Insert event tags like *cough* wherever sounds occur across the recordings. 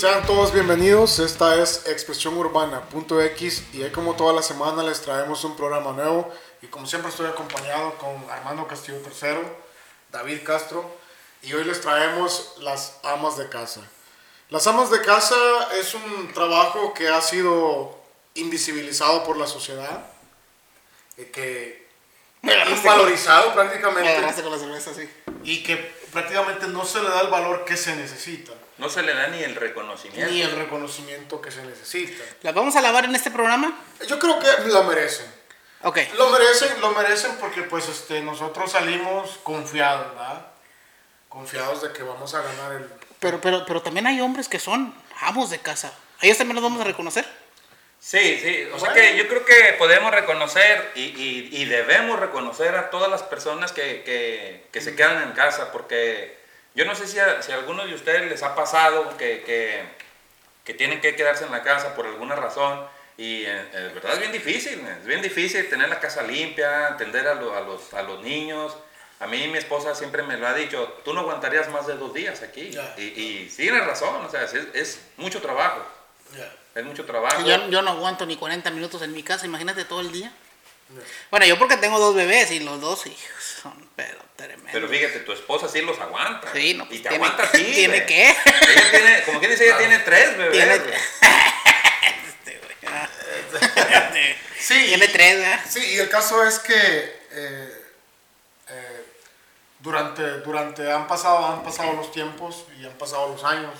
Sean todos bienvenidos, esta es Expresión Urbana.x y hoy como toda la semana les traemos un programa nuevo. Y como siempre estoy acompañado con Armando Castillo III, David Castro y hoy les traemos las amas de casa. Las amas de casa es un trabajo que ha sido invisibilizado por la sociedad, eh, que es valorizado prácticamente y que prácticamente no se le da el valor que se necesita, No se le da ni el reconocimiento. ni el reconocimiento que se necesita. ¿La vamos a lavar en este programa? Yo creo que la merecen. Ok. Lo merecen, lo merecen porque pues este, nosotros salimos confiados, ¿verdad? Confiados de que vamos a ganar el... Pero, pero, pero también hay hombres que son amos de casa. ¿A ellos también los vamos a reconocer? Sí, sí. O sea que yo creo que podemos reconocer y, y- y debemos reconocer a todas las personas que, que- que se quedan en casa. Porque yo no sé si a, si a alguno de ustedes les ha pasado que, que, que tienen que quedarse en la casa por alguna razón. Y eh, eh, verdad es bien difícil. Es bien difícil tener la casa limpia, atender a, lo- a los, a los niños. A mí mi esposa siempre me lo ha dicho, tú no aguantarías más de dos días aquí. Y, y sí, tienes razón, o sea, es, es mucho trabajo. Es mucho trabajo. Yo, yo no aguanto ni 40 minutos en mi casa, imagínate todo el día. Bueno, yo porque tengo dos bebés y los dos hijos son pero tremendos. Pero fíjate, tu esposa sí los aguanta. Sí, no, pues y te tiene- aguanta ti. *laughs* ¿tiene qué? Ella tiene, como quien dice, ella tiene *laughs* tres bebés. Tiene-. Este, güey. *laughs* Sí, Tiene tres, ¿verdad? Sí, y el caso es que eh, eh, durante, durante han pasado, han pasado los tiempos y han pasado los años,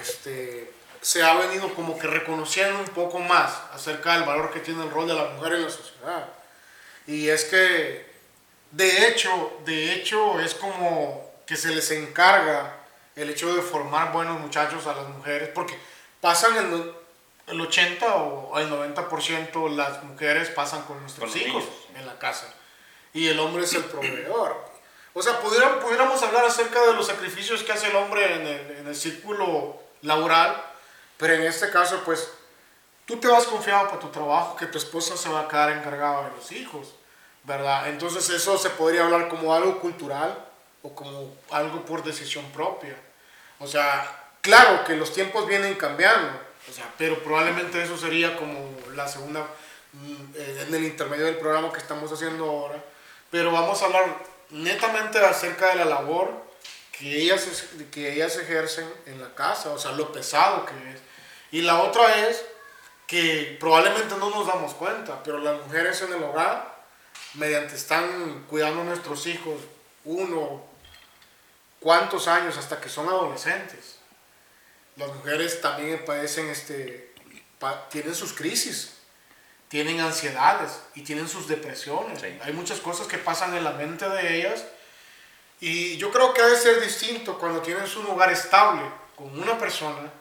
este, se ha venido como que reconociendo un poco más acerca del valor que tiene el rol de la mujer en la sociedad. Y es que, de hecho, de hecho, es como que se les encarga el hecho de formar buenos muchachos a las mujeres, porque pasan el, el 80 o el 90% las mujeres pasan con nuestros Con hijos niños. en la casa. Y el hombre es el proveedor. O sea, pudiéramos hablar acerca de los sacrificios que hace el hombre en el, en el círculo laboral, pero en este caso, pues, tú te vas confiado para tu trabajo, que tu esposa se va a quedar encargada de los hijos, ¿verdad? Entonces eso se podría hablar como algo cultural o como algo por decisión propia. O sea, claro que los tiempos vienen cambiando, o sea, pero probablemente eso sería como la segunda, mm, eh, en el intermedio del programa que estamos haciendo ahora, pero vamos a hablar netamente acerca de la labor que ellas, que ellas ejercen en la casa, o sea, lo pesado que es. Y la otra es que probablemente no nos damos cuenta, pero las mujeres en el hogar, mediante están cuidando a nuestros hijos uno, cuántos años hasta que son adolescentes, las mujeres también padecen, este, pa- tienen sus crisis, tienen ansiedades y tienen sus depresiones. Sí. Hay muchas cosas que pasan en la mente de ellas y yo creo que ha de ser distinto cuando tienes un hogar estable con una persona,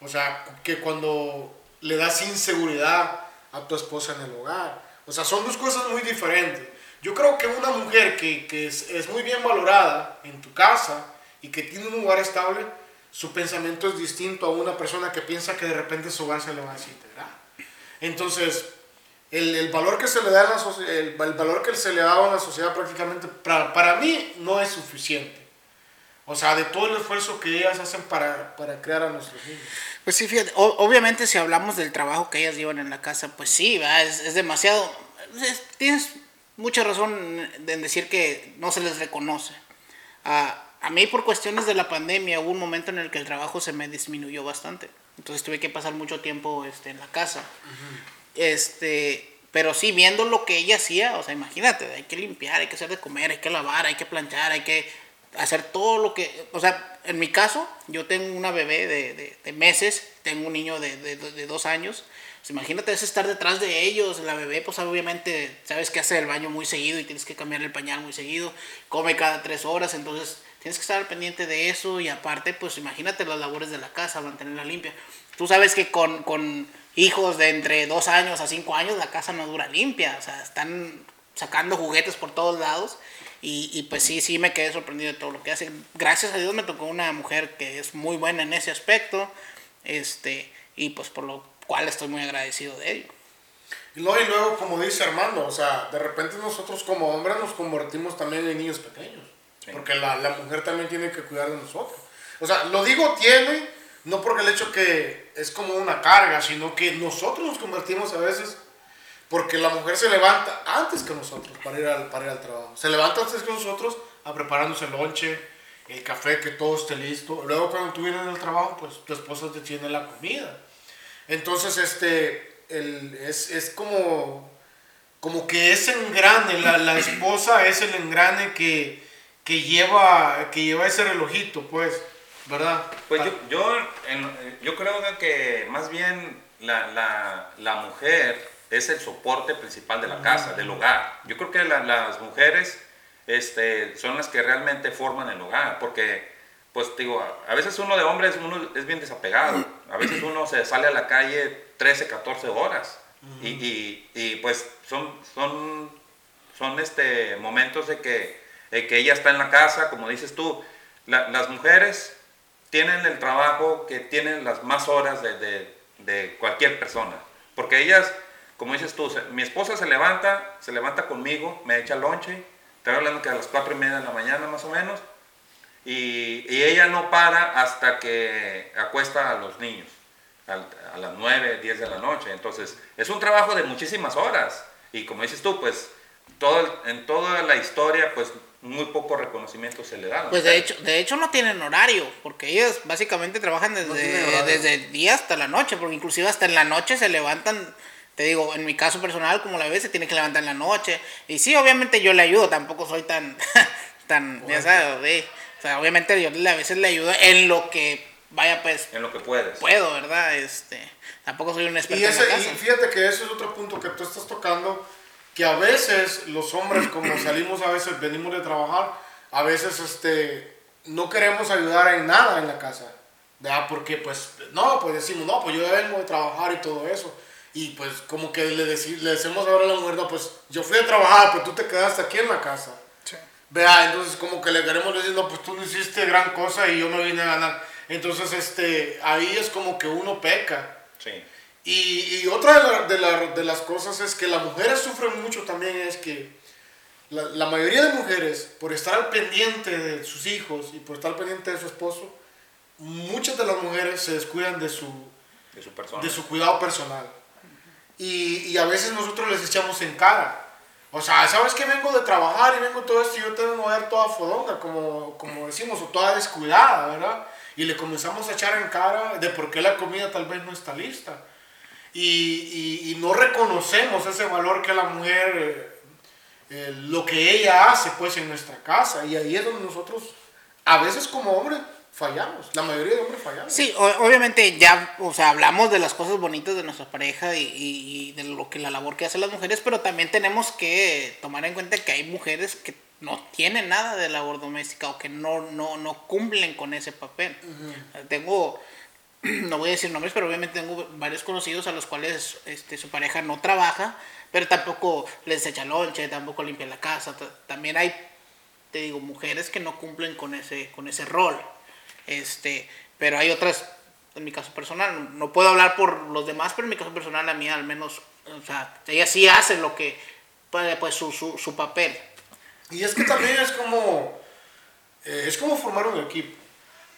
o sea, que cuando le das inseguridad a tu esposa en el hogar. O sea, son dos cosas muy diferentes. Yo creo que una mujer que, que es, es muy bien valorada en tu casa y que tiene un hogar estable, su pensamiento es distinto a una persona que piensa que de repente su hogar se le va a desintegrar. Entonces, el, el valor que se le da en la el, el valor que se le da en la sociedad prácticamente para, para mí no es suficiente. O sea, de todo el esfuerzo que ellas hacen para, para crear a nuestros niños. Pues sí, fíjate, o- obviamente si hablamos del trabajo que ellas llevan en la casa, pues sí. Es, es demasiado. es- tienes mucha razón en decir que no se les reconoce. Ah, a mí por cuestiones de la pandemia hubo un momento en el que el trabajo se me disminuyó bastante. Entonces tuve que pasar mucho tiempo este, en la casa. Este, pero sí, viendo lo que ella hacía, o sea, imagínate, hay que limpiar, hay que hacer de comer, hay que lavar, hay que planchar, hay que hacer todo lo que, o sea, en mi caso, yo tengo una bebé de, de- meses, tengo un niño de, de- dos años, pues imagínate es estar detrás de ellos, la bebé, pues obviamente sabes que hace el baño muy seguido y tienes que cambiarle el pañal muy seguido, come cada tres horas, entonces tienes que estar pendiente de eso y aparte, pues imagínate las labores de la casa, mantenerla limpia. Tú sabes que con, con hijos de entre dos años a cinco años la casa no dura limpia, o sea, están sacando juguetes por todos lados y, y pues sí, sí me quedé sorprendido de todo lo que hace. Gracias a Dios me tocó una mujer que es muy buena en ese aspecto, este, y pues por lo cual estoy muy agradecido de ello. Y luego, y luego, como dice Armando, o sea, de repente nosotros como hombres nos convertimos también en niños pequeños. Sí. Porque la, la mujer también tiene que cuidar de nosotros. O sea, lo digo tiene no porque el hecho que es como una carga, sino que nosotros nos convertimos a veces porque la mujer se levanta antes que nosotros para ir al, para ir al trabajo. Se levanta antes que nosotros a prepararnos el lonche, el café, que todo esté listo. Luego cuando tú vienes del trabajo, pues tu esposa te tiene la comida. Entonces, este, el, es, es como, como que ese engrane, la, la esposa es el engrane que, que, lleva, que lleva ese relojito, pues, ¿verdad? Pues yo, yo, yo creo que más bien la, la, la mujer es el soporte principal de la casa, del hogar. Yo creo que las mujeres este, son las que realmente forman el hogar, porque, pues digo, a veces uno de hombres uno es bien desapegado, a veces uno se sale a la calle 13, 14 horas, y, y, y, pues son, son, son este, momentos de que, que ella está en la casa, como dices tú, las mujeres tienen el trabajo que tienen las más horas de, de, de cualquier persona, porque ellas como dices tú, mi esposa se levanta, se levanta conmigo, me echa lonche, estoy hablando que a las cuatro y media de la mañana más o menos, y, ella no para hasta que acuesta a los niños, a, las nueve, diez de la noche. Entonces, es un trabajo de muchísimas horas, y como dices tú, pues todo, en toda la historia, pues muy poco reconocimiento se le da. Pues de hecho, de hecho no tienen horario, porque ellos básicamente trabajan desde, desde el día hasta la noche, porque inclusive hasta en la noche se levantan te digo, en mi caso personal, como la ves, se tiene que levantar en la noche. Y sí, obviamente yo le ayudo, tampoco soy tan, *laughs* tan, ya sabes, o sea, obviamente yo a veces le ayudo en lo que vaya pues en lo que puedes. puedo verdad este tampoco soy un experto y, ese, en y fíjate que ese es otro punto que tú estás tocando que a veces los hombres como salimos a veces venimos de trabajar a veces este no queremos ayudar en nada en la casa ¿verdad? porque pues no pues decimos no pues yo vengo de trabajar y todo eso y pues como que le, le decimos ahora a la mujer, no, pues yo fui a trabajar, pero tú te quedaste aquí en la casa. Vea, entonces como que le queremos decir, no, pues tú no hiciste gran cosa y yo me vine a ganar. Entonces este, ahí es como que uno peca. Sí. Y, y otra de, la, de, las cosas es que las mujeres sufren mucho también, es que la, la, mayoría de mujeres, por estar al pendiente de sus hijos y por estar pendiente de su esposo, muchas de las mujeres se descuidan de su, de su, persona. de su cuidado personal y, y, a veces nosotros les echamos en cara. O sea, ¿sabes que vengo de trabajar y vengo todo esto y yo te vengo a ver toda fodonga, como, como decimos, o toda descuidada, ¿verdad? Y le comenzamos a echar en cara de por qué la comida tal vez no está lista. Y, y, y no reconocemos ese valor que la mujer, eh, eh, lo que ella hace pues en nuestra casa. Y ahí es donde nosotros, a veces como hombres, fallamos. La mayoría de hombres fallamos. Sí, obviamente ya, o sea, hablamos de las cosas bonitas de nuestra pareja y, y, de lo que la labor que hacen las mujeres, pero también tenemos que tomar en cuenta que hay mujeres que no tienen nada de labor doméstica o que no, no, no cumplen con ese papel. Tengo, *clears throat* no voy a decir nombres, pero obviamente tengo varios conocidos a los cuales este, su pareja no trabaja, pero tampoco les echa lonche, tampoco limpia la casa. También hay, te digo, mujeres que no cumplen con ese, con ese rol. Este, pero hay otras, en mi caso personal, no puedo hablar por los demás, pero en mi caso personal, a mí al menos, o sea, ella sí hace lo que, pues su, su, su papel. Y es que también es como, eh, es como formar un equipo.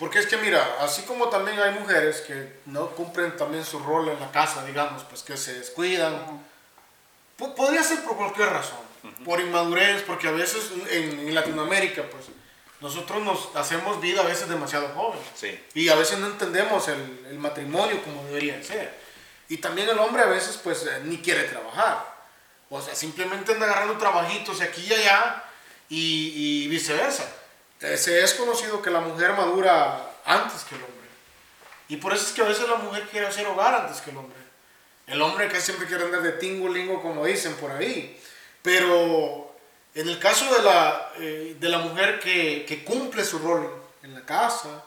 Porque es que mira, así como también hay mujeres que no cumplen también su rol en la casa, digamos, pues que se descuidan, podría ser por cualquier razón, por inmadurez, porque a veces en, en Latinoamérica, pues, nosotros nos hacemos vida a veces demasiado jóvenes. Sí. Y a veces no entendemos el, el, matrimonio como debería ser. Y también el hombre a veces pues eh, ni quiere trabajar. O sea, simplemente anda agarrando trabajitos aquí y allá y, y viceversa. Se es conocido que la mujer madura antes que el hombre. Y por eso es que a veces la mujer quiere hacer hogar antes que el hombre. El hombre que siempre quiere andar de tingo lingo como dicen por ahí. Pero en el caso de la, eh, de la mujer que, que, cumple su rol en la casa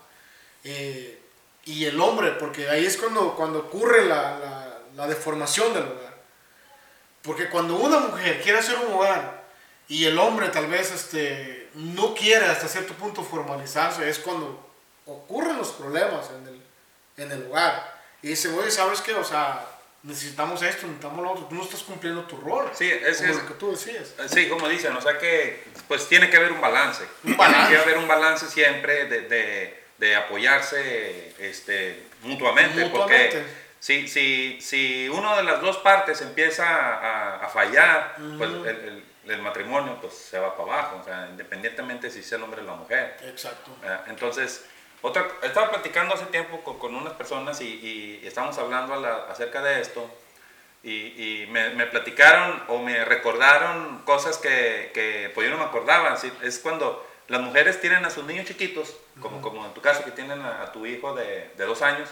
eh, y el hombre, porque ahí es cuando, cuando ocurre la, la, la, deformación del hogar. Porque cuando una mujer quiere hacer un hogar y el hombre tal vez este, no quiere hasta cierto punto formalizarse, es cuando ocurren los problemas en el, en el hogar. Y dicen, oye, ¿sabes qué? O sea, necesitamos esto, necesitamos lo otro, tú no estás cumpliendo tu rol. Sí, es, como lo que tú decías. Sí, como dicen, o sea que pues tiene que haber un balance. Un balance. Tiene que haber un balance siempre de, de, de apoyarse este, mutuamente, Mutuamente. porque si, si, si uno de las dos partes empieza a, a fallar, pues el, el- el matrimonio pues se va para abajo, o sea, independientemente si sea el hombre o la mujer. Exacto. Entonces, otra, estaba platicando hace tiempo con, con unas personas y, y estábamos hablando la- acerca de esto y, y me, me platicaron o me recordaron cosas que, que pues yo no me acordaba. ¿sí? Es cuando las mujeres tienen a sus niños chiquitos, como, como en tu caso que tienen a, a tu hijo de, de dos años,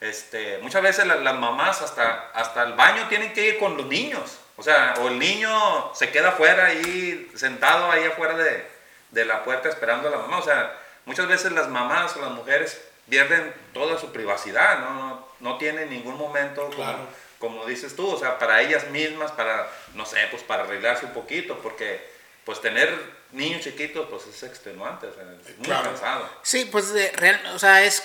este, muchas veces la- las mamás hasta, hasta el baño tienen que ir con los niños. O sea, o el niño se queda afuera ahí, sentado ahí afuera de, de la puerta esperando a la mamá. O sea, muchas veces las mamás o las mujeres pierden toda su privacidad, no, no, no tienen ningún momento como, Claro. como dices tú, o sea, para ellas mismas, para, no sé, pues para arreglarse un poquito, porque pues tener niños chiquitos pues es extenuante, o sea, es muy Claro. cansado. Sí, pues de real, o sea, es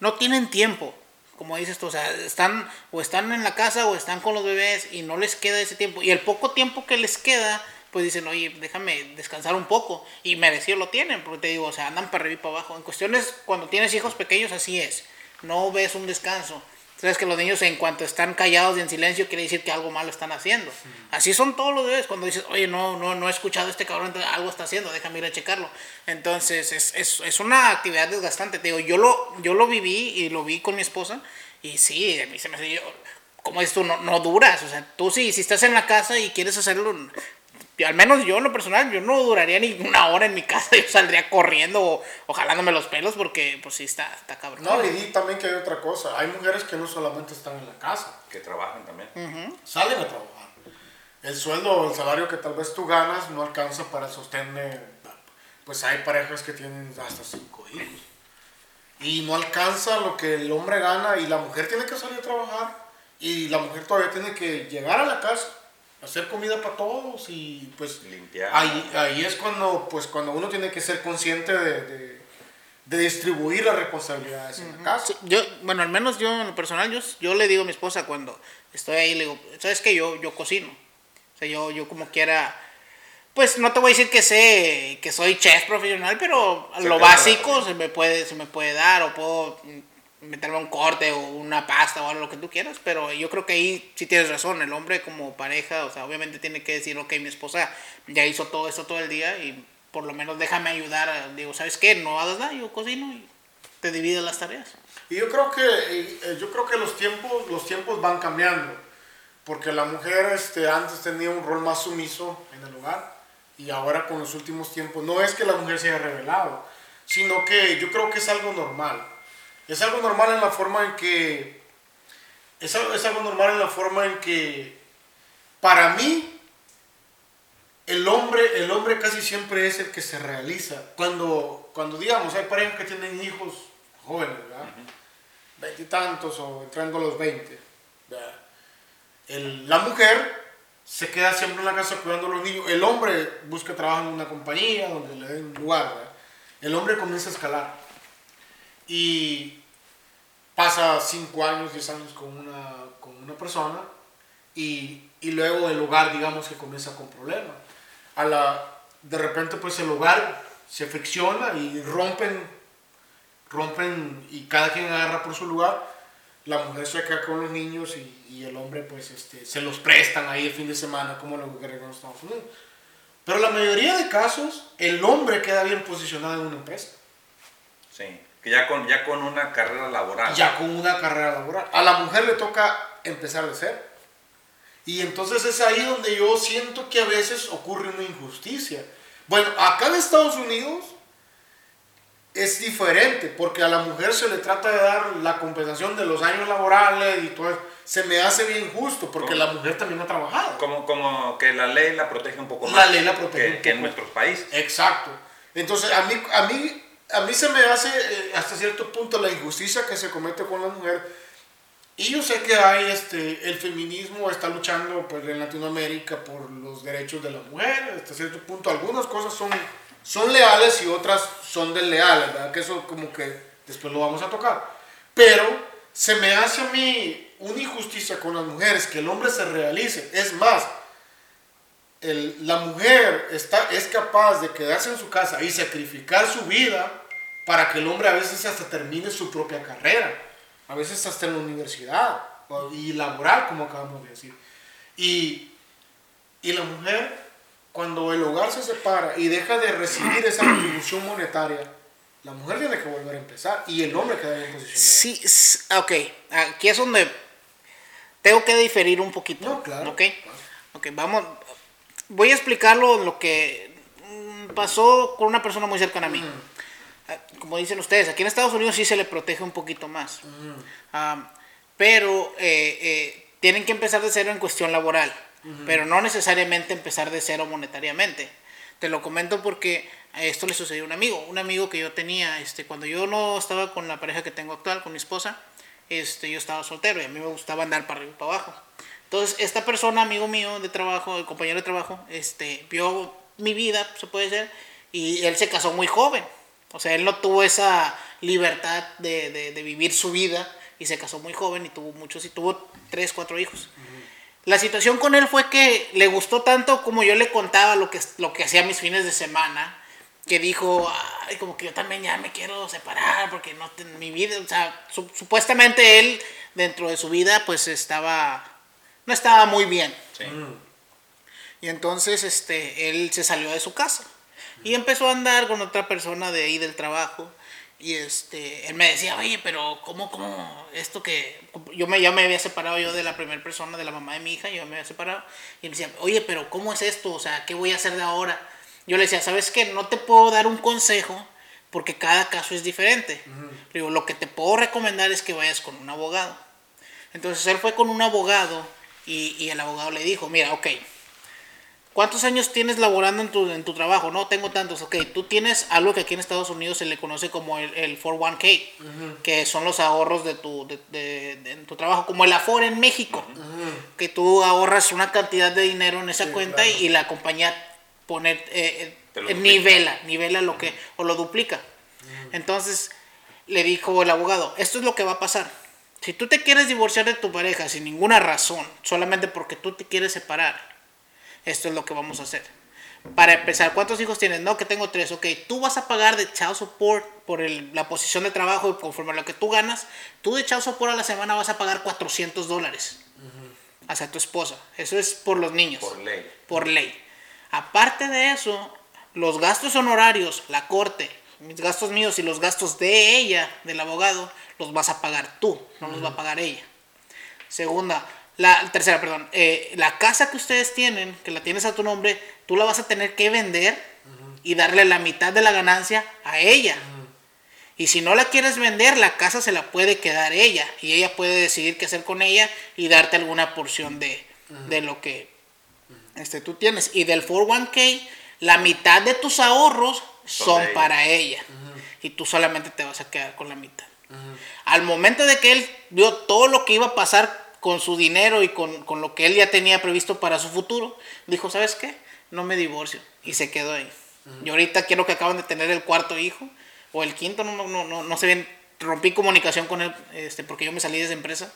no tienen tiempo, como dices tú, o sea, están o están en la casa o están con los bebés y no les queda ese tiempo y el poco tiempo que les queda, pues dicen, "Oye, déjame descansar un poco" y merecido lo tienen, porque te digo, o sea, andan para arriba y para abajo. En cuestiones cuando tienes hijos pequeños así es. No ves un descanso. Sabes que los niños en cuanto están callados y en silencio quiere decir que algo malo están haciendo. Así son todos los bebés. Cuando dices, oye, no, no, no he escuchado a este cabrón, entonces algo está haciendo, déjame ir a checarlo. Entonces es, es, es una actividad desgastante. Te digo, yo lo, yo lo viví y lo vi con mi esposa y sí, a mí se me hace, como dices tú, no, no duras. O sea, tú sí, si estás en la casa y quieres hacerlo, y al menos yo en lo personal, yo no duraría ni una hora en mi casa, *laughs* yo saldría corriendo o, o jalándome los pelos porque pues sí está, está cabrón. No, y di también que hay otra cosa. Hay mujeres que no solamente están en la casa, Que trabajan también. salen a trabajar. El sueldo, el salario que tal vez tú ganas no alcanza para sostener. Pues hay parejas que tienen hasta cinco hijos. Y no alcanza lo que el hombre gana y la mujer tiene que salir a trabajar. Y la mujer todavía tiene que llegar a la casa, hacer comida para todos y pues Limpiar. ahí, ahí es cuando, pues, cuando uno tiene que ser consciente de, de- de distribuir las responsabilidades en la casa. Sí, yo, bueno, al menos yo en lo personal, yo, yo le digo a mi esposa cuando estoy ahí, le digo, ¿sabes qué? Yo, yo cocino. O sea, yo, yo como quiera, pues no te voy a decir que sé, que soy chef profesional, pero Se lo básico se me, puede, se me puede dar, o puedo mm, meterme un corte o una pasta o algo lo que tú quieras, pero yo creo que ahí sí tienes razón, el hombre como pareja, o sea, obviamente tiene que decir, ok, mi esposa ya hizo todo esto todo el día y por lo menos déjame ayudar, digo, ¿sabes qué? No hagas nada, yo cocino y te divides las tareas. Y yo creo que, eh, yo creo que los, tiempos, los tiempos van cambiando. Porque la mujer este, antes tenía un rol más sumiso en el hogar. Y ahora con los últimos tiempos, no es que la mujer se haya revelado, sino que yo creo que es algo normal. Es algo normal en la forma en que... Es algo, es algo normal en la forma en que... Para mí, el hombre, el hombre casi siempre es el que se realiza. Cuando, cuando digamos, hay parejas que tienen hijos jóvenes, ¿verdad? Veintitantos o entrando a los veinte. La mujer se queda siempre en la casa cuidando a los niños. El hombre busca trabajo en una compañía donde le den lugar. ¿verdad? El hombre comienza a escalar. Y pasa 5 años, 10 años con una, con una persona y, y luego el hogar, digamos que comienza con problemas. A la, de repente, pues el hogar se fricciona y rompen, rompen y cada quien agarra por su lugar. La mujer se queda con los niños y, y el hombre, pues, este, se los prestan ahí el fin de semana, como lo que en Estados Unidos. Pero la mayoría de casos, el hombre queda bien posicionado en una empresa. Sí, que ya con, ya con una carrera laboral. ya con una carrera laboral. A la mujer le toca empezar de cero. Y entonces es ahí donde yo siento que a veces ocurre una injusticia. Bueno, acá en Estados Unidos es diferente, porque a la mujer se le trata de dar la compensación de los años laborales y todo eso. Se me hace bien justo, porque la mujer también ha trabajado. Como, como que la ley la protege un poco La más. ley la protege que, un que en nuestros países. Exacto. Entonces, a mí, a mí, a mí se me hace eh, hasta cierto punto la injusticia que se comete con la mujer. Y yo sé que hay, este, el feminismo está luchando pues, en Latinoamérica por los derechos de la mujer, hasta cierto punto. Algunas cosas son, son leales y otras son desleales, ¿verdad? Que eso como que después lo vamos a tocar. Pero se me hace a mí una injusticia con las mujeres, que el hombre se realice. Es más, la mujer está, es capaz de quedarse en su casa y sacrificar su vida para que el hombre a veces hasta termine su propia carrera, a veces hasta en la universidad y laboral, como acabamos de decir. Y, y la mujer, cuando el hogar se separa y deja de recibir esa *clears throat* contribución monetaria, la mujer tiene que volver a empezar y el hombre queda bien posicionado. Sí, ok, aquí es donde tengo que diferir un poquito. No, claro. Ok, ok, vamos, voy a explicarlo lo que mm, pasó con una persona muy cercana a mí. Ah, Como dicen ustedes, aquí en Estados Unidos sí se le protege un poquito más. Ah, pero eh, eh, tienen que empezar de cero en cuestión laboral, pero no necesariamente empezar de cero monetariamente. Te lo comento porque esto le sucedió a un amigo, un amigo que yo tenía, este, cuando yo no estaba con la pareja que tengo actual, con mi esposa, este, yo estaba soltero y a mí me gustaba andar para arriba y para abajo. Entonces, esta persona, amigo mío de trabajo, compañero de trabajo, este, vio mi vida, se puede decir, y él se casó muy joven. O sea, él no tuvo esa libertad de, de- de vivir su vida y se casó muy joven y tuvo muchos, y tuvo tres, cuatro hijos. La situación con él fue que le gustó tanto como yo le contaba lo que, lo que hacía mis fines de semana, que dijo, ay, como que yo también ya me quiero separar porque no ten- mi vida, o sea, su- supuestamente él dentro de su vida pues estaba, no estaba muy bien. Sí. Y entonces este, él se salió de su casa y empezó a andar con otra persona de ahí del trabajo. Y este, él me decía, oye, pero ¿cómo, cómo esto que... Yo me, ya me había separado yo de la primera persona, de la mamá de mi hija, yo me había separado. Y me decía, oye, pero ¿cómo es esto? O sea, ¿qué voy a hacer de ahora? Yo le decía, ¿sabes qué? No te puedo dar un consejo porque cada caso es diferente. Le digo, lo que te puedo recomendar es que vayas con un abogado. Entonces él fue con un abogado y, y el abogado le dijo, mira, ok, ¿cuántos años tienes laborando en tu, en tu trabajo? No, tengo tantos. Ok, tú tienes algo que aquí en Estados Unidos se le conoce como el, el 401k, que son los ahorros de tu, de, de- de- en tu trabajo, como el Afore en México, que tú ahorras una cantidad de dinero en esa Sí, cuenta claro. y, la compañía pone, eh, eh, nivela, nivela lo que, o lo duplica. Entonces le dijo el abogado, esto es lo que va a pasar. Si tú te quieres divorciar de tu pareja sin ninguna razón, solamente porque tú te quieres separar, esto es lo que vamos a hacer. Para empezar, ¿cuántos hijos tienes? No, que tengo tres. Ok, tú vas a pagar de child support por el- la posición de trabajo y conforme a lo que tú ganas, tú de child support a la semana vas a pagar 400 dólares hacia tu esposa. Eso es por los niños Por ley. por ley. Aparte de eso, los gastos honorarios, la corte, mis gastos míos y los gastos de ella, del abogado, los vas a pagar tú, no los va a pagar ella. Segunda, la tercera, perdón, eh, la casa que ustedes tienen, que la tienes a tu nombre, tú la vas a tener que vender y darle la mitad de la ganancia a ella. Y si no la quieres vender, la casa se la puede quedar ella y ella puede decidir qué hacer con ella y darte alguna porción de, de lo que este, tú tienes. Y del 401k, la mitad de tus ahorros Son ella. para ella. Y tú solamente te vas a quedar con la mitad. Al momento de que él vio todo lo que iba a pasar con su dinero y con, con lo que él ya tenía previsto para su futuro, dijo, ¿sabes qué? No me divorcio. Y se quedó ahí. Y ahorita quiero que acaban de tener el cuarto hijo, o el quinto, no, no, no, no, no sé bien. Rompí comunicación con él, este, porque yo me salí de esa empresa.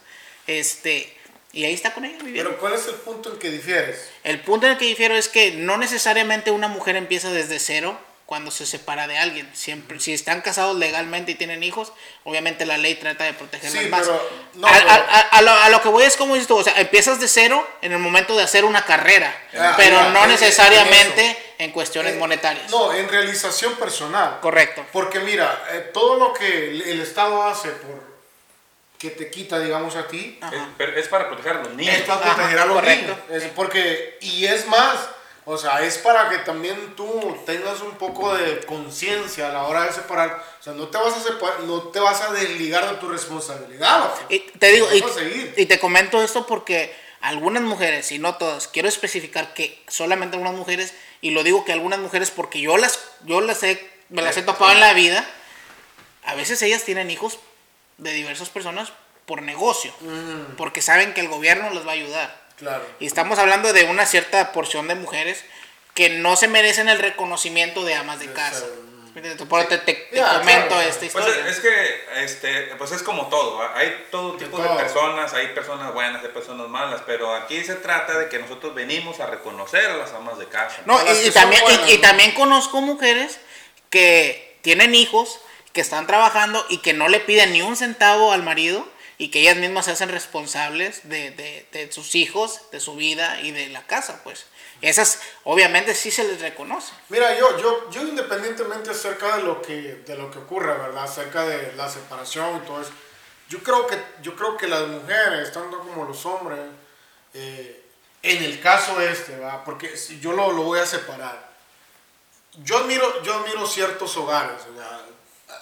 Este, y ahí está con ella viviendo. Pero ¿cuál es el punto en que difieres? El punto en el que difiero es que no necesariamente una mujer empieza desde cero cuando se separa de alguien. Siempre, si están casados legalmente y tienen hijos, obviamente la ley trata de protegerlas Sí, más. pero- no, a, pero- a- a- a lo, a lo que voy es como dices tú, o sea, empiezas de cero en el momento de hacer una carrera, Ah, pero no en- necesariamente en eso. en cuestiones Eh, monetarias. No, en realización personal. Correcto. Porque mira, eh, todo lo que el, el Estado hace por que te quita, digamos, a ti, Ajá. Es, pero es para proteger a los niños. es para Ajá, proteger a los correcto. niños. Es porque, y es más, o sea, es para que también tú tengas un poco de conciencia a la hora de separar. O sea, no te vas a separar, no te vas a desligar de tu responsabilidad. Y te digo, y te comento esto porque algunas mujeres, y no todas, quiero especificar que solamente algunas mujeres, y lo digo que algunas mujeres porque yo las, yo las he, me las he topado en la vida, a veces ellas tienen hijos de diversas personas por negocio, porque saben que el gobierno les va a ayudar. Claro. Y estamos hablando de una cierta porción de mujeres que no se merecen el reconocimiento de amas de casa. Te, te- te Ya, comento claro. esta Pues historia. es que este, pues es como todo, ¿va? hay todo tipo de todo. personas, hay personas buenas, hay personas malas, pero aquí se trata de que nosotros venimos a reconocer a las amas de casa. No, y, y también, y- y, ¿no? también conozco mujeres que tienen hijos que están trabajando y que no le piden ni un centavo al marido y que ellas mismas se hacen responsables de, de, de sus hijos, de su vida y de la casa, pues. Esas obviamente sí se les reconoce. Mira, yo, yo, yo independientemente acerca de lo que, de lo que ocurre, ¿verdad? Acerca de la separación y todo eso, yo creo que, yo creo que las mujeres, tanto como los hombres, eh, en el caso este, ¿verdad? Porque yo lo, lo, voy a separar. Yo admiro, yo admiro ciertos hogares, ¿verdad?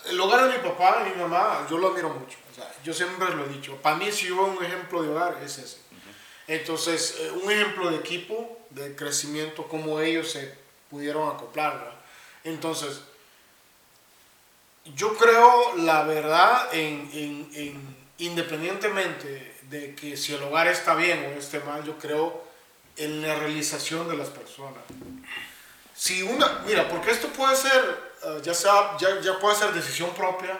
El hogar de mi papá y mi mamá, yo lo admiro mucho. Sea, yo siempre lo he dicho. Para mí, si hubo un ejemplo de hogar, es ese. Entonces, eh, un ejemplo de equipo, de crecimiento, cómo ellos se pudieron acoplar. ¿verdad? Entonces, yo creo, la verdad, en, en, en, independientemente de que si el hogar está bien o esté mal, yo creo en la realización de las personas. Si una, mira, porque esto puede ser, uh, ya, sea, ya, ya puede ser decisión propia,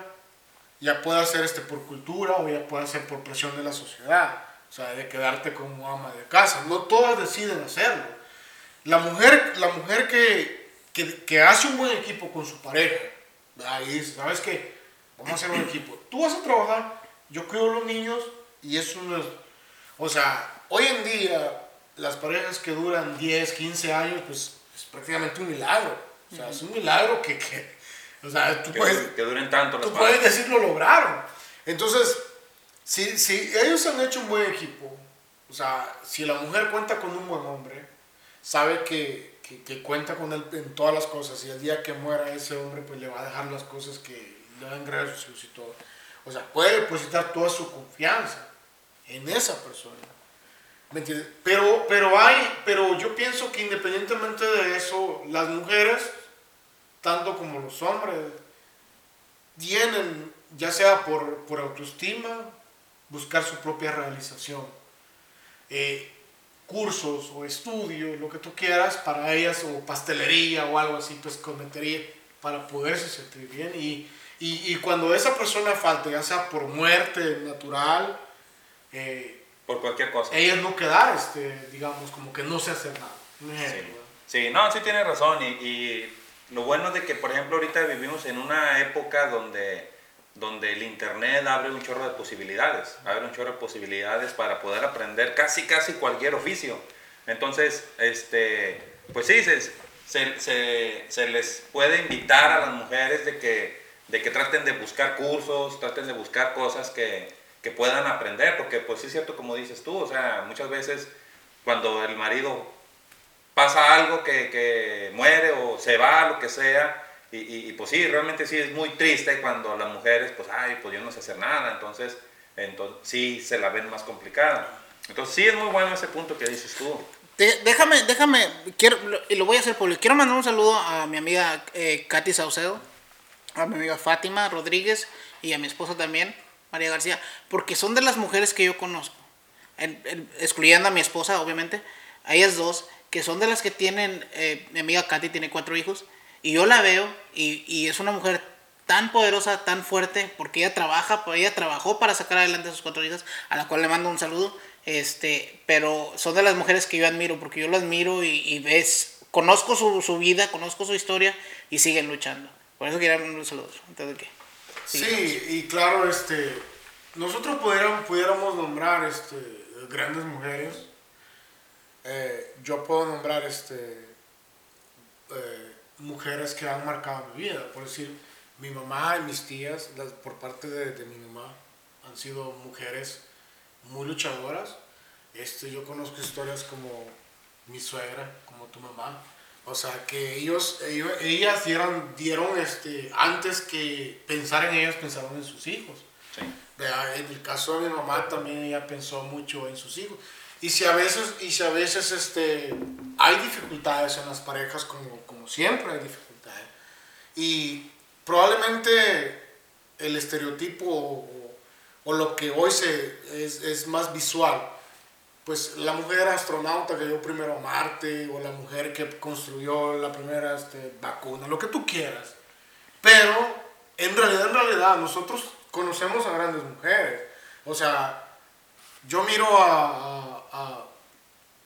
ya puede ser este, por cultura o ya puede ser por presión de la sociedad, o sea, de quedarte como ama de casa. No todas deciden hacerlo. La mujer, la mujer que, que, hace un buen equipo con su pareja, ahí ¿sabes qué? Vamos a hacer un equipo. Tú vas a trabajar, yo cuido a los niños y eso no es... O sea, hoy en día las parejas que duran 10, 15 años, pues es prácticamente un milagro. O sea, es un milagro que o sea, tú que, puedes, que duren tanto tú puedes decir lo lograron. Entonces, si, si ellos han hecho un buen equipo, o sea, si la mujer cuenta con un buen hombre, sabe que, que, que, cuenta con él en todas las cosas y el día que muera ese hombre, pues le va a dejar las cosas que le van a sus hijos y todo. O sea, puede depositar toda su confianza en esa persona. ¿Me entiendes? Pero, pero hay, pero yo pienso que independientemente de eso, las mujeres, tanto como los hombres, tienen, ya sea por, por autoestima, buscar su propia realización. Eh, cursos o estudios, lo que tú quieras, para ellas, o pastelería o algo así, pues cometería para poderse sentir bien. Y, y, y, cuando esa persona falte, ya sea por muerte natural, eh, por cualquier cosa. Ellas no quedar, este, digamos, como que no se hace nada. Sí. sí, no, sí tiene razón. Y, y, lo bueno de que, por ejemplo, ahorita vivimos en una época donde, donde el Internet abre un chorro de posibilidades. Abre un chorro de posibilidades para poder aprender casi, casi cualquier oficio. Entonces, este, pues sí, se, se, se, les puede invitar a las mujeres de que, de que traten de buscar cursos, traten de buscar cosas que, que puedan aprender, porque pues sí es cierto como dices tú, o sea, muchas veces cuando el marido pasa algo que, que muere o se va, lo que sea, y, y, y, pues sí, realmente sí es muy triste cuando las mujeres, pues, ay, pues yo no sé hacer nada, entonces, entonces sí se la ven más complicada. Entonces sí es muy bueno ese punto que dices tú. De, déjame, déjame, quiero, y lo voy a hacer público. Quiero mandar un saludo a mi amiga eh, Katy Saucedo, a mi amiga Fátima Rodríguez y a mi esposa también, María García, porque son de las mujeres que yo conozco, en, en, excluyendo a mi esposa, obviamente, a ellas dos, que son de las que tienen, eh, mi amiga Katy tiene cuatro hijos, y yo la veo, y, y, es una mujer tan poderosa, tan fuerte, porque ella trabaja, ella trabajó para sacar adelante a sus cuatro hijas, a la cual le mando un saludo, este, pero son de las mujeres que yo admiro, porque yo las admiro y, y ves, conozco su, su, vida, conozco su historia, y siguen luchando. Por eso quería mandar un saludo, antes de que... Sí, y claro, este, nosotros pudiéramos, pudiéramos nombrar este, grandes mujeres. Eh, yo puedo nombrar este, eh, mujeres que han marcado mi vida. Por decir, mi mamá y mis tías, las, por parte de, de, mi mamá, han sido mujeres muy luchadoras. Este, yo conozco historias como mi suegra, como tu mamá, o sea, que ellos, ellos ellas dieron, dieron este, antes que pensar en ellas, pensaron en sus hijos. Sí. En el caso de mi mamá también ella pensó mucho en sus hijos. Y si a veces, y si a veces este, hay dificultades en las parejas, como, como siempre hay dificultades, y probablemente el estereotipo o, o lo que hoy se, es, es más visual, pues la mujer astronauta que llegó primero a Marte o la mujer que construyó la primera este, vacuna, lo que tú quieras. Pero en realidad, en realidad, nosotros conocemos a grandes mujeres. O sea, yo miro a, a,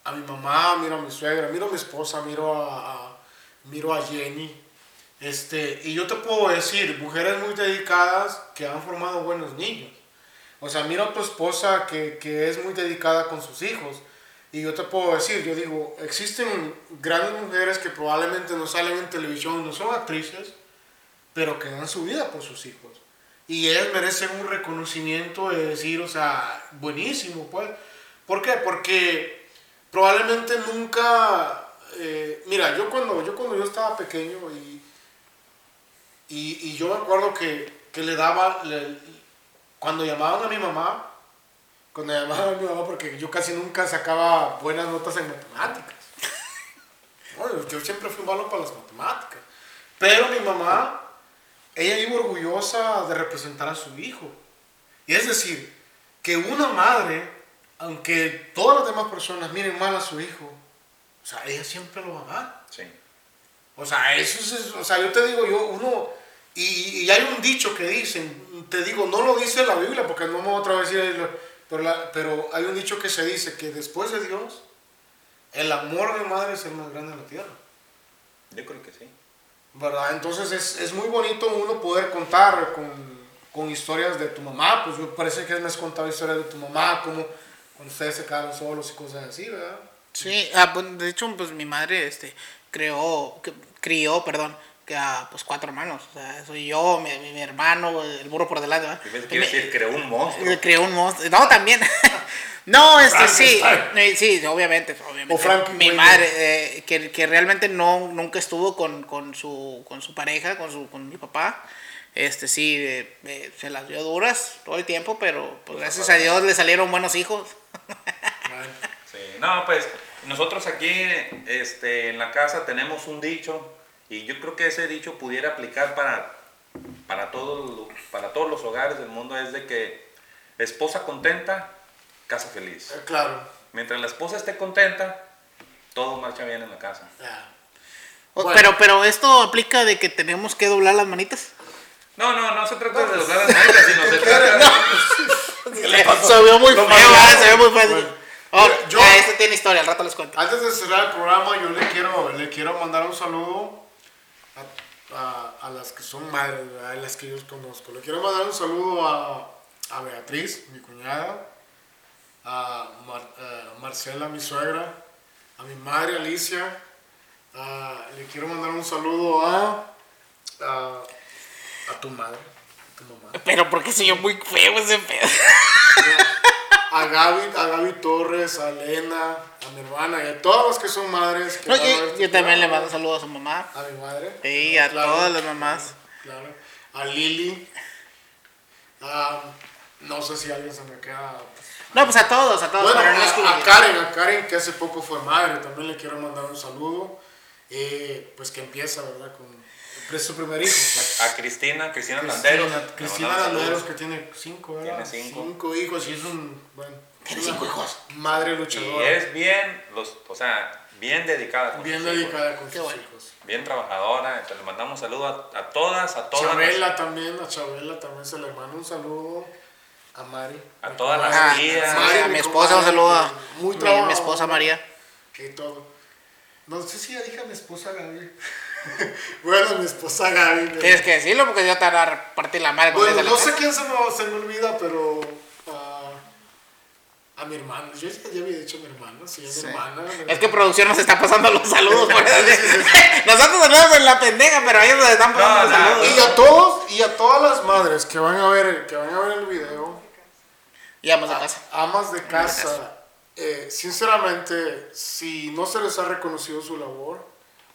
a mi mamá, miro a mi suegra, miro a mi esposa, miro a, miro a Jenny, Este, y yo te puedo decir, mujeres muy dedicadas que han formado buenos niños. O sea, mira a tu esposa que, que es muy dedicada con sus hijos. Y yo te puedo decir, yo digo, existen grandes mujeres que probablemente no salen en televisión, no son actrices, pero que dan su vida por sus hijos. Y ellas merecen un reconocimiento de decir, o sea, buenísimo, pues. ¿Por qué? Porque probablemente nunca... eh, mira, yo cuando, yo cuando yo estaba pequeño y, y, y yo me acuerdo que, que le daba, le- cuando llamaban a mi mamá, cuando llamaban a mi mamá, porque yo casi nunca sacaba buenas notas en matemáticas. *laughs* No, yo siempre fui malo para las matemáticas. Pero mi mamá, ella iba orgullosa de representar a su hijo. Y es decir, que una madre, aunque todas las demás personas miren mal a su hijo, o sea, ella siempre lo va a amar. Sí. O sea, eso es, o sea, yo te digo, yo, uno, y, y hay un dicho que dicen, te digo, no lo dice la Biblia, porque no me otra vez pero, la- pero hay un dicho que se dice que después de Dios, el amor de madre es el más grande de la tierra. Yo creo que sí. ¿Verdad? Entonces es, es muy bonito uno poder contar con, con historias de tu mamá, pues me parece que me has contado historias de tu mamá, como cuando ustedes se quedaron solos y cosas así, ¿verdad? Sí, ah, pues, de hecho, pues mi madre este, creó, que- crió, perdón, que a pues, cuatro hermanos. O sea, soy yo, mi, mi- mi hermano, el burro por delante. ¿verdad? Me- decir, creó un monstruo. Eh, Creó un monstruo. No, también. *laughs* no, este sí. Eh, Sí, obviamente. obviamente. O Mi Wayne. madre, eh, que, que realmente no, nunca estuvo con, con, su, con su pareja, con, su, con mi papá. Este sí, eh, eh, se las dio duras todo el tiempo, pero pues, gracias a Dios le salieron buenos hijos. Sí, no, pues nosotros aquí este, en la casa tenemos un dicho y yo creo que ese dicho pudiera aplicar para, para, todo, para todos los hogares del mundo, es de que esposa contenta, casa feliz. Eh, claro. Mientras la esposa esté contenta, todo marcha bien en la casa. Bueno. Pero, pero esto aplica de que tenemos que doblar las manitas. No, no, no se trata de doblar las manitas, sino se *laughs* trata de... *laughs* Se vio muy feo, ¿verdad? se ve muy feo. Bueno. Oh, Yo- ah, este tiene historia, al rato les cuento. Antes de cerrar el programa, yo le quiero, le quiero mandar un saludo a, a- a las que son madres, a las que yo conozco. Le quiero mandar un saludo a, a Beatriz, mi cuñada, a Mar- a Marcela, mi suegra, a mi madre Alicia. a- le quiero mandar un saludo a, a, tu madre, a tu mamá. Pero porque se vio muy feo ese pedo. *laughs* A Gaby, a Gaby Torres, a Elena, a mi hermana y a todas las que son madres. Que No, yo, este yo también le mando saludos a su mamá. A mi madre. Sí, a todas las mamás. Claro. A Lili. A, no sé si alguien se me queda. No, pues a todos, a todos. Bueno, no a, a Karen, a Karen que hace poco fue madre, también le quiero mandar un saludo. Eh, pues que empieza, ¿verdad? Con es su primer hijo. pues. A Cristina, Cristina Landeros. Cristina, Landeros que tiene cinco, ¿verdad? Tiene cinco. hijos y es un. Bueno, Tiene cinco hijos. Madre Y luchadora. es bien, los, o sea, bien dedicada. con bien sus hijos. dedicada con Qué sus bueno. hijos. Bien trabajadora. Entonces le mandamos saludos a, a todas, a todas. las- Chabela también, a Chabela también se le manda un saludo. A Mari. A todas las. Ah, tías. sí, Mari, a mi mi esposa un saludo a mi, mi esposa María. Que todo. No sé si ya dije a mi esposa Gaby. *laughs* bueno, mi esposa Gaby. Tienes que decirlo porque yo te van a repartir la madre. Bueno, no sé quién se me, se me olvida, pero. ah, a mi hermana. Yo ya ya había dicho a mi hermana. Sí, a mi Sí. hermana. Es que producción nos está pasando los saludos. por eso. *laughs* Nosotros andamos en la pendeja, pero ellos nos están pasando No, los saludos. Y a todos, y a todas las madres que van a ver, que van a ver el video. Y vamos a casa. Amas de casa, eh, sinceramente, si no se les ha reconocido su labor,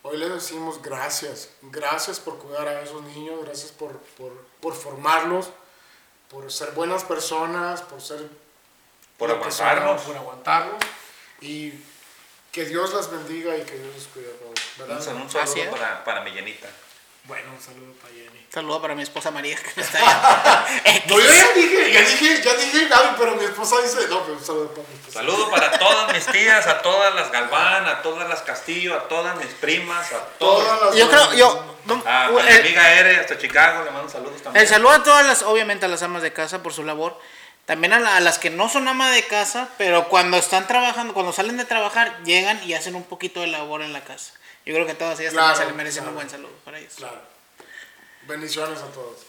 hoy les decimos gracias. Gracias por cuidar a esos niños, gracias por, por, por formarlos, por ser buenas personas, por ser... Por aguantarnos. Por aguantarnos. Y que Dios las bendiga y que Dios los cuide a todos. Un, saludo para, para. Bueno, un saludo para Jenny. Saludo para mi esposa María que me está *laughs* allá. No, yo ya dije, ya dije, ya dije Gaby, pero mi esposa dice, no, pero un saludo para mi esposa. Saludo para todas mis tías, a todas las Galván, a todas las Castillo, a todas mis primas, a todas. Todas las Yo creo, yo. no, A, a mi el- amiga Ere hasta Chicago, le mando saludos también. El saludo a todas las, obviamente a las amas de casa por su labor. También a, la- a las que no son ama de casa, pero cuando están trabajando, cuando salen de trabajar, llegan y hacen un poquito de labor en la casa. Yo creo que a todas ellas también se les merece claro, un buen saludo para ellos. Claro. Bendiciones a todos.